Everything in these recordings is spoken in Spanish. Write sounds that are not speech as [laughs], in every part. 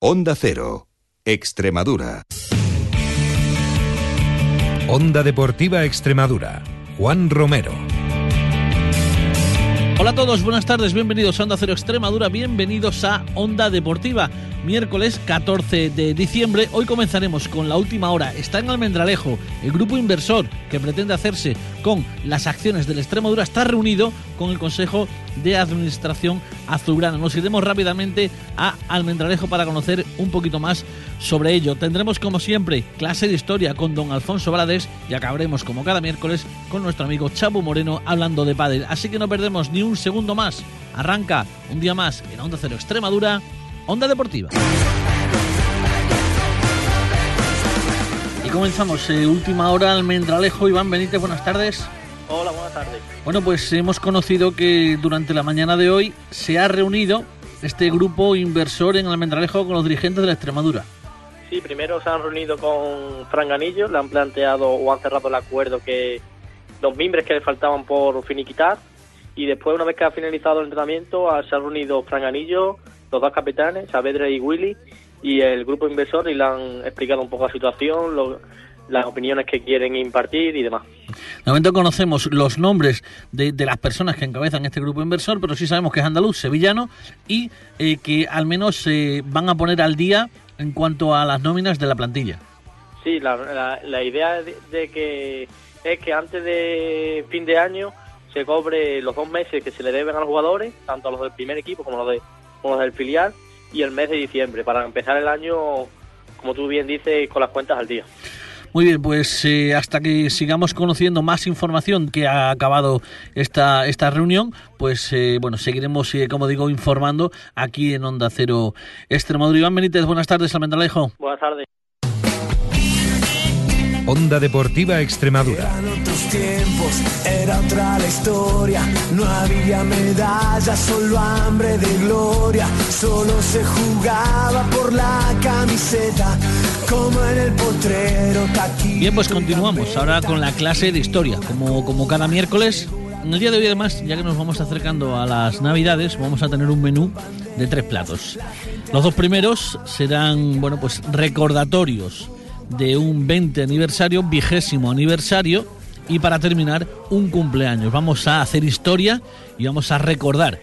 Onda Cero, Extremadura. Onda Deportiva Extremadura. Juan Romero. Hola a todos, buenas tardes, bienvenidos a Onda Cero Extremadura, bienvenidos a Onda Deportiva. Miércoles 14 de diciembre, hoy comenzaremos con la última hora. Está en Almendralejo, el grupo inversor que pretende hacerse con las acciones de la Extremadura está reunido con el Consejo de Administración Azulgrana. Nos iremos rápidamente a Almendralejo para conocer un poquito más sobre ello. Tendremos como siempre clase de historia con don Alfonso Valadez y acabaremos como cada miércoles con nuestro amigo Chabu Moreno hablando de pádel. Así que no perdemos ni un segundo más. Arranca un día más en Onda Cero Extremadura, Onda Deportiva. Y comenzamos, eh, última hora, Almendralejo, Iván Benítez, buenas tardes. Hola, buenas tardes. Bueno, pues hemos conocido que durante la mañana de hoy se ha reunido este grupo inversor en Almendralejo con los dirigentes de la Extremadura. Sí, primero se han reunido con Fran Ganillo, le han planteado o han cerrado el acuerdo que los miembros que le faltaban por finiquitar y después una vez que ha finalizado el entrenamiento se han reunido Fran Ganillo, los dos capitanes, Saavedra y Willy y el grupo inversor y le han explicado un poco la situación, lo, las opiniones que quieren impartir y demás. De momento conocemos los nombres de, de, las personas que encabezan este grupo inversor, pero sí sabemos que es andaluz, sevillano y eh, que al menos se eh, van a poner al día en cuanto a las nóminas de la plantilla. Sí, la, la, la idea de, de, que es que antes de fin de año se cobre los dos meses que se le deben a los jugadores, tanto a los del primer equipo como a los, de, los del filial, y el mes de diciembre, para empezar el año, como tú bien dices, con las cuentas al día. Muy bien, pues eh, hasta que sigamos conociendo más información que ha acabado esta, esta reunión, pues eh, bueno, seguiremos, eh, como digo, informando aquí en Onda Cero Extremadura. Iván Benítez, buenas tardes, Almendalejo. Buenas tardes. Onda Deportiva Extremadura. Eran otros tiempos, era otra la historia. No había medallas, solo hambre de gloria. Solo se jugaba por la camiseta, como en el potrero. Taquito Bien, pues continuamos ahora con la clase de historia. Como, como cada miércoles, en el día de hoy además, ya que nos vamos acercando a las navidades, vamos a tener un menú de tres platos. Los dos primeros serán, bueno, pues recordatorios de un 20 aniversario, vigésimo aniversario y para terminar un cumpleaños. Vamos a hacer historia y vamos a recordar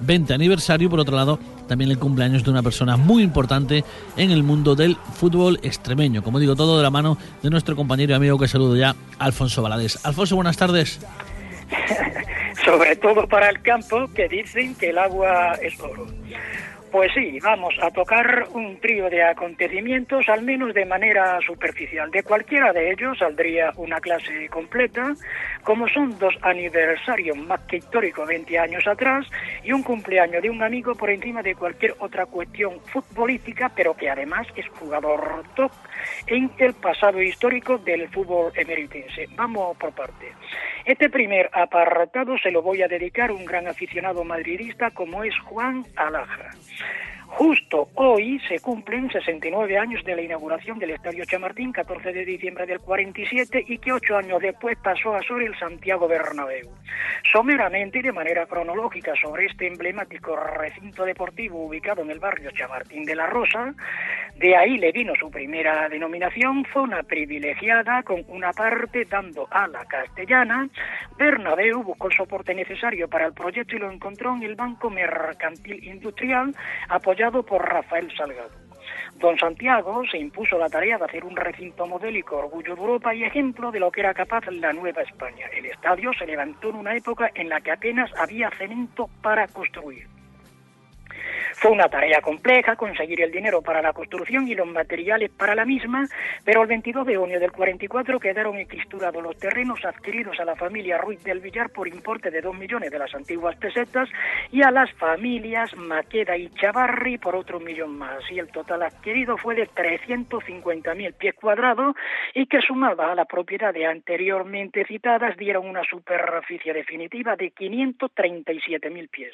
20 aniversario, por otro lado también el cumpleaños de una persona muy importante en el mundo del fútbol extremeño. Como digo, todo de la mano de nuestro compañero y amigo que saludo ya, Alfonso Valadez. Alfonso, buenas tardes. [laughs] Sobre todo para el campo, que dicen que el agua es oro. Pues sí, vamos a tocar un trío de acontecimientos, al menos de manera superficial. De cualquiera de ellos saldría una clase completa, como son dos aniversarios más que históricos 20 años atrás y un cumpleaños de un amigo por encima de cualquier otra cuestión futbolística, pero que además es jugador top en el pasado histórico del fútbol emeritense. Vamos por parte. Este primer apartado se lo voy a dedicar a un gran aficionado madridista como es Juan Alaja. Justo hoy se cumplen 69 años de la inauguración del Estadio Chamartín, 14 de diciembre del 47, y que ocho años después pasó a ser el Santiago Bernabéu. Someramente y de manera cronológica sobre este emblemático recinto deportivo ubicado en el barrio Chamartín de la Rosa, de ahí le vino su primera denominación, zona privilegiada con una parte dando a la castellana. Bernabéu buscó el soporte necesario para el proyecto y lo encontró en el Banco Mercantil Industrial, apoyado por Rafael Salgado. Don Santiago se impuso la tarea de hacer un recinto modélico orgullo de Europa y ejemplo de lo que era capaz la Nueva España. El estadio se levantó en una época en la que apenas había cemento para construir. Fue una tarea compleja conseguir el dinero para la construcción y los materiales para la misma, pero el 22 de junio del 44 quedaron equisturados los terrenos adquiridos a la familia Ruiz del Villar por importe de 2 millones de las antiguas pesetas y a las familias Maqueda y Chavarri por otro millón más. Y el total adquirido fue de 350.000 pies cuadrados y que sumada a las propiedades anteriormente citadas dieron una superficie definitiva de 537.000 pies.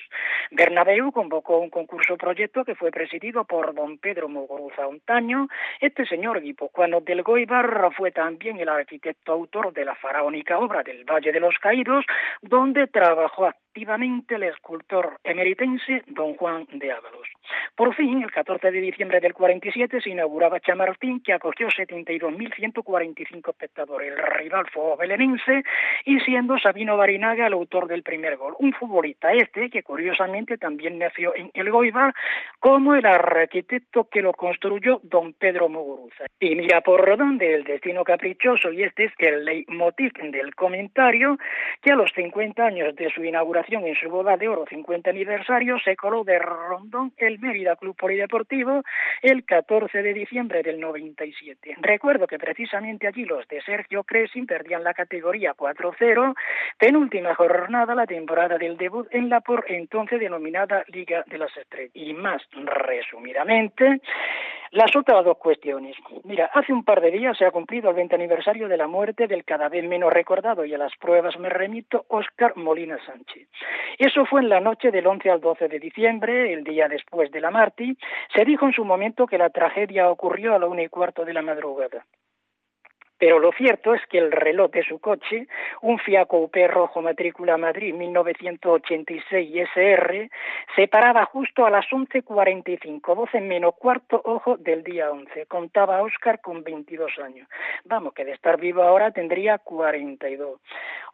Bernabéu convocó un concurso proyecto que fue presidido por don Pedro Muguruza Ontaño. Este señor guipuzcoano del Goibar fue también el arquitecto autor de la faraónica obra del Valle de los Caídos, donde trabajó activamente el escultor emeritense don Juan de Ábalos. Por fin, el 14 de diciembre del 47 se inauguraba Chamartín, que acogió 72.145 espectadores. El rival fue belenense y siendo Sabino Barinaga el autor del primer gol. Un futbolista este que curiosamente también nació en El Goibar como el arquitecto que lo construyó don Pedro Muguruza. Y mira por dónde el destino caprichoso, y este es el leitmotiv del comentario, que a los 50 años de su inauguración en su boda de oro, 50 aniversario, se coló de rondón el Mérida Club Polideportivo el 14 de diciembre del 97. Recuerdo que precisamente allí los de Sergio Crescin perdían la categoría 4-0, penúltima jornada la temporada del debut en la por entonces denominada Liga de las Estrellas. Y más resumidamente, las otras dos cuestiones. Mira, hace un par de días se ha cumplido el 20 aniversario de la muerte del cada vez menos recordado y a las pruebas me remito Óscar Molina Sánchez. Eso fue en la noche del 11 al 12 de diciembre, el día después de la Marti. Se dijo en su momento que la tragedia ocurrió a la una y cuarto de la madrugada. Pero lo cierto es que el reloj de su coche, un Fiat Coupé rojo matrícula Madrid 1986 SR, se paraba justo a las 11.45, 12 menos cuarto ojo del día 11. Contaba Oscar con 22 años. Vamos, que de estar vivo ahora tendría 42.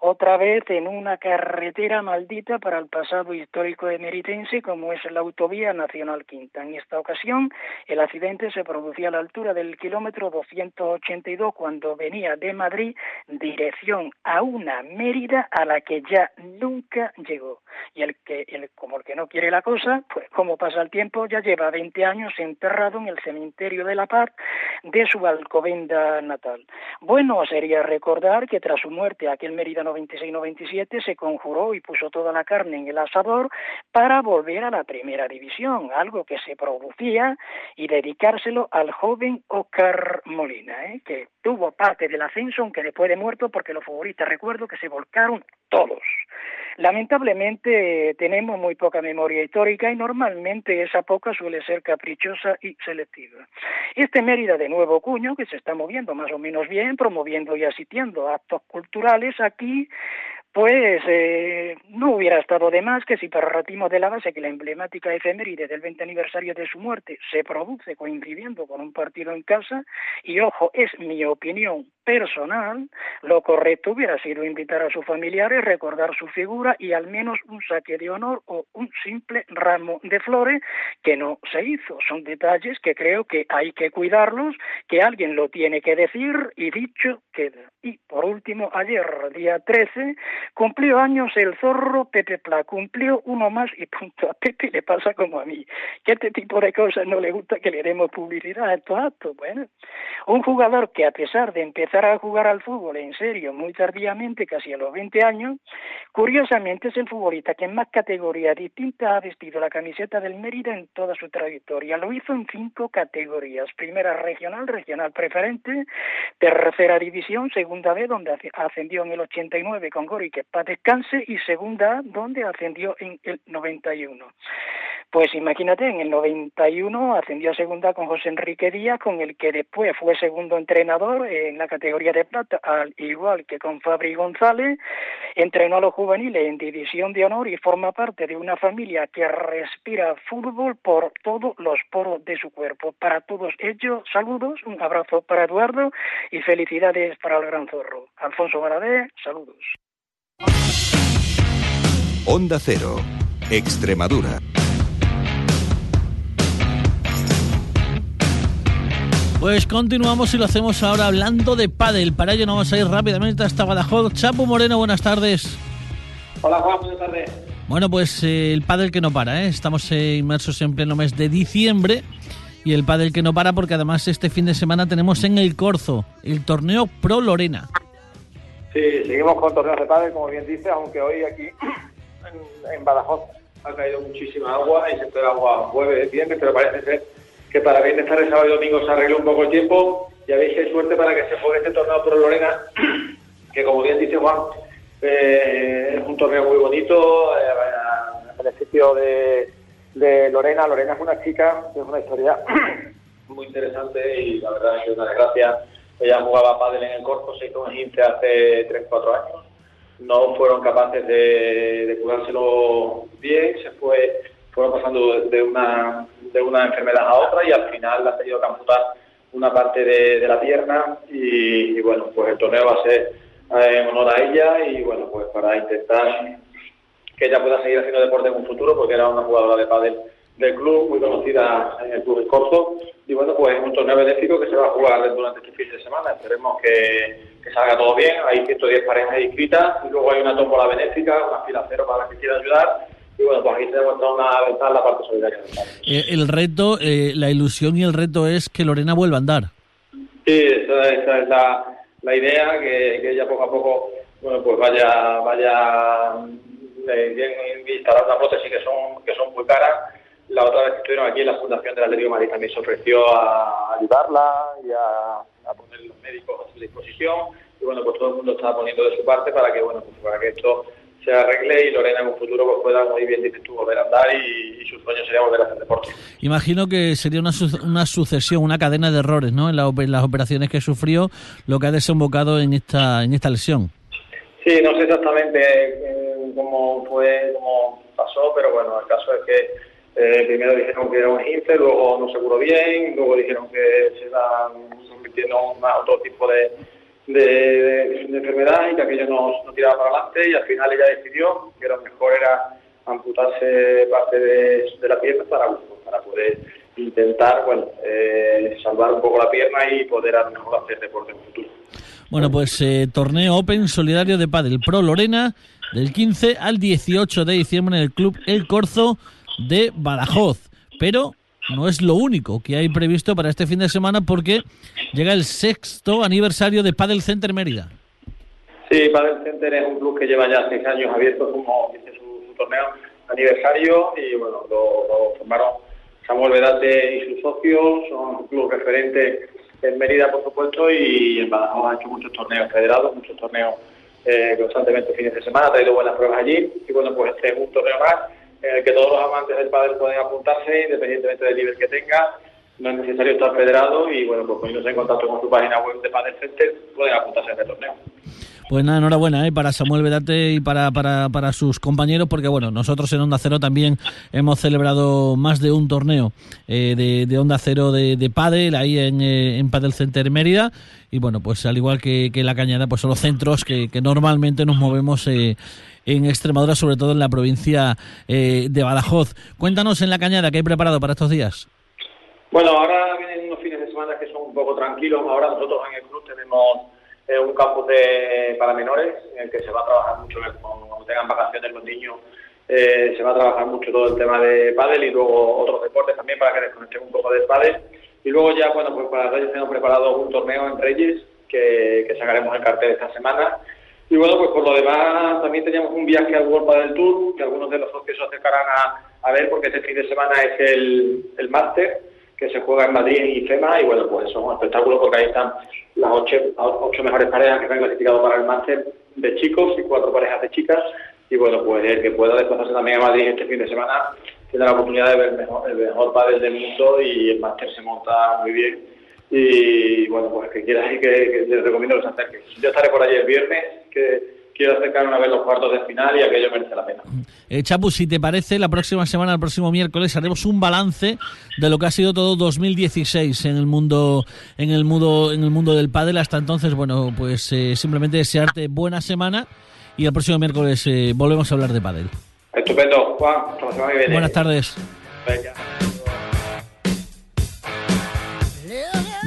Otra vez en una carretera maldita para el pasado histórico de Meritense como es la autovía Nacional Quinta. En esta ocasión el accidente se producía a la altura del kilómetro 282 cuando venía de Madrid dirección a una Mérida a la que ya nunca llegó. Y el que, el, como el que no quiere la cosa, pues como pasa el tiempo, ya lleva 20 años enterrado en el cementerio de La Paz de su Alcobenda natal. Bueno sería recordar que tras su muerte aquel Mérida 96-97 se conjuró y puso toda la carne en el asador para volver a la primera división, algo que se producía y dedicárselo al joven Oscar Molina, ¿eh? que tuvo parte del ascenso, aunque después de muerto, porque los futbolistas recuerdo que se volcaron todos. Lamentablemente tenemos muy poca memoria histórica y normalmente esa poca suele ser caprichosa y selectiva. Este Mérida de nuevo cuño, que se está moviendo más o menos bien, promoviendo y asistiendo a actos culturales aquí, pues eh, no hubiera estado de más que si partimos de la base que la emblemática efeméride del 20 aniversario de su muerte se produce coincidiendo con un partido en casa, y ojo, es mi opinión personal, lo correcto hubiera sido invitar a sus familiares, recordar su figura y al menos un saque de honor o un simple ramo de flores que no se hizo. Son detalles que creo que hay que cuidarlos, que alguien lo tiene que decir y dicho queda. Y por último, ayer, día 13, cumplió años el zorro Pepe Pla, cumplió uno más y punto. A Pepe le pasa como a mí, que este tipo de cosas no le gusta que le demos publicidad a estos actos. Bueno, un jugador que a pesar de empezar a jugar al fútbol en serio muy tardíamente, casi a los 20 años, curiosamente es el futbolista que en más categorías distintas ha vestido la camiseta del Mérida en toda su trayectoria. Lo hizo en cinco categorías. Primera regional, regional preferente, tercera división, segunda B, donde ascendió en el 89 con Gori, que para descanse, y segunda donde ascendió en el 91. Pues imagínate, en el 91 ascendió a segunda con José Enrique Díaz, con el que después fue segundo entrenador en la categoría de plata, al igual que con Fabri González, entrenó a los juveniles en división de honor y forma parte de una familia que respira fútbol por todos los poros de su cuerpo. Para todos ellos, saludos, un abrazo para Eduardo y felicidades para el gran zorro. Alfonso Baradé, saludos. Onda Cero, Extremadura. Pues continuamos y lo hacemos ahora hablando de pádel. Para ello nos vamos a ir rápidamente hasta Badajoz. Chapo Moreno, buenas tardes. Hola Juan, buenas tardes. Bueno, pues eh, el pádel que no para, ¿eh? Estamos eh, inmersos en pleno mes de diciembre y el pádel que no para porque además este fin de semana tenemos en el Corzo el torneo Pro Lorena. Sí, seguimos con torneos de pádel, como bien dices, aunque hoy aquí [clears throat] en, Badajoz ha caído muchísima agua y se espera agua jueves, viernes, pero parece ser que para viernes, tarde, sábado y domingo se arregle un poco el tiempo y habéis que suerte para que se juegue este torneo Pro Lorena, [clears throat] que como bien dice Juan, eh, es un torneo muy bonito, eh, a de, de Lorena. Lorena es una chica, es una historia [clears throat] muy interesante y la verdad es una desgracia. Ella jugaba pádel en el corpo, se hizo un 15 hace 3-4 años. No fueron capaces de, de curárselo bien, se fue fueron pasando de una, de una enfermedad a otra y al final ha tenido que amputar una parte de, la pierna y, bueno, pues el torneo va a ser eh, en honor a ella y bueno, pues para intentar que ella pueda seguir haciendo deporte en un futuro porque era una jugadora de pádel del club, muy conocida en el club de Corzo. Y bueno, pues es un torneo benéfico que se va a jugar durante este fin de semana. Esperemos que, salga todo bien. Hay 110 parejas inscritas y luego hay una tómbola benéfica, una fila cero para la que quiera ayudar. Y bueno, pues aquí tenemos una ventana la parte solidaria. Eh, el reto, eh, la ilusión y el reto es que Lorena vuelva a andar. Sí, esa, es la, la idea, que, que, ella poco a poco bueno, pues vaya, vaya eh, bien instalar una prótesis que son, que son muy caras la otra vez que estuvieron aquí en la Fundación del Atlético de Madrid también se ofreció a ayudarla y a, poner los médicos a su disposición. Y bueno, pues todo el mundo está poniendo de su parte para que, bueno, pues para que esto se arregle y Lorena en un futuro pues pueda, muy bien dices tú, volver a andar y, su sueño sería volver a hacer deporte. Imagino que sería una, una sucesión, una cadena de errores, ¿no? En, las operaciones que sufrió, lo que ha desembocado en esta, en esta lesión. Sí, no sé exactamente eh, cómo fue, cómo pasó, pero bueno, el caso es que eh, primero dijeron que era un esguince, luego no se curó bien, luego dijeron que se iba convirtiendo en otro tipo de, de, enfermedad y que aquello no, tiraba para adelante y al final ella decidió que lo mejor era amputarse parte de, la pierna para, para poder intentar bueno eh, salvar un poco la pierna y poder a lo mejor hacer deporte en futuro. Bueno, pues eh, torneo Open Solidario de Padel Pro Lorena del 15 al 18 de diciembre en el Club El Corzo de Badajoz. Pero no es lo único que hay previsto para este fin de semana porque llega el sexto aniversario de Padel Center Mérida. Sí, Padel Center es un club que lleva ya seis años abierto, como dice su, torneo aniversario, y bueno, lo, formaron Samuel Vedate y sus socios, son un club referente en Mérida, por supuesto, y en Badajoz ha hecho muchos torneos federados, muchos torneos eh, constantemente fines de semana, ha traído buenas pruebas allí, y bueno, pues este es un torneo más en el que todos los amantes del pádel pueden apuntarse independientemente del nivel que tenga. No es necesario estar federado y bueno, pues poniéndose en contacto con su página web de Padel Center pueden apuntarse a este torneo. Pues nada, enhorabuena ¿eh? para Samuel Vedate y para, para, para, sus compañeros, porque bueno, nosotros en Onda Cero también hemos celebrado más de un torneo eh, de, de, Onda Cero de, de Padel ahí en, eh, en Padel Center Mérida. Y bueno, pues al igual que, que La Cañada, pues son los centros que, que normalmente nos movemos eh, en Extremadura, sobre todo en la provincia eh, de Badajoz. Cuéntanos en La Cañada, ¿qué hay preparado para estos días? Bueno, ahora vienen unos fines de semana que son un poco tranquilos. Ahora nosotros en el club tenemos es un campus de, para menores en el que se va a trabajar mucho, cuando tengan vacaciones los niños, eh, se va a trabajar mucho todo el tema de pádel y luego otros deportes también para que desconecten un poco del pádel. Y luego ya, bueno, pues para Reyes tenemos preparado un torneo en Reyes que, que sacaremos el cartel esta semana. Y bueno, pues por lo demás también teníamos un viaje al World Padel Tour, que algunos de los socios se acercarán a, ver porque este fin de semana es el, el máster que se juega en Madrid y FEMA y bueno, pues eso es un espectáculo porque ahí están las ocho, mejores parejas que se han clasificado para el máster de chicos y cuatro parejas de chicas y bueno, pues el que pueda desplazarse también a Madrid este fin de semana tiene la oportunidad de ver el mejor, el mejor padre del mundo y el máster se monta muy bien y bueno, pues que quiera y que, que les recomiendo que se acerquen. Yo estaré por allí el viernes, que quiero acercarme a ver los cuartos de final y aquello merece la pena. Eh, Chapu, si te parece, la próxima semana, el próximo miércoles, haremos un balance de lo que ha sido todo 2016 en el mundo, en el mundo, en el mundo del pádel. Hasta entonces, bueno, pues eh, simplemente desearte buena semana y el próximo miércoles eh, volvemos a hablar de pádel. Estupendo, Juan. Hasta la semana que viene. Buenas tardes. Venga.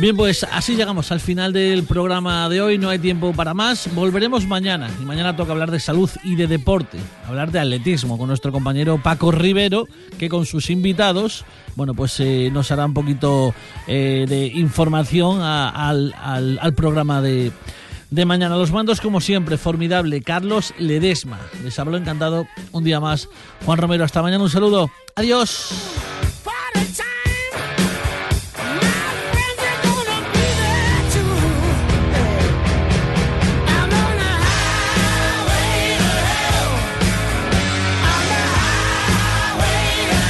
Bien, pues así llegamos al final del programa de hoy. No hay tiempo para más. Volveremos mañana. Y mañana toca hablar de salud y de deporte. Hablar de atletismo con nuestro compañero Paco Rivero, que con sus invitados, bueno, pues eh, nos hará un poquito eh, de información al, al, al, programa de, de mañana. Los mandos, como siempre, formidable. Carlos Ledesma. Les hablo encantado un día más. Juan Romero, hasta mañana. Un saludo. Adiós.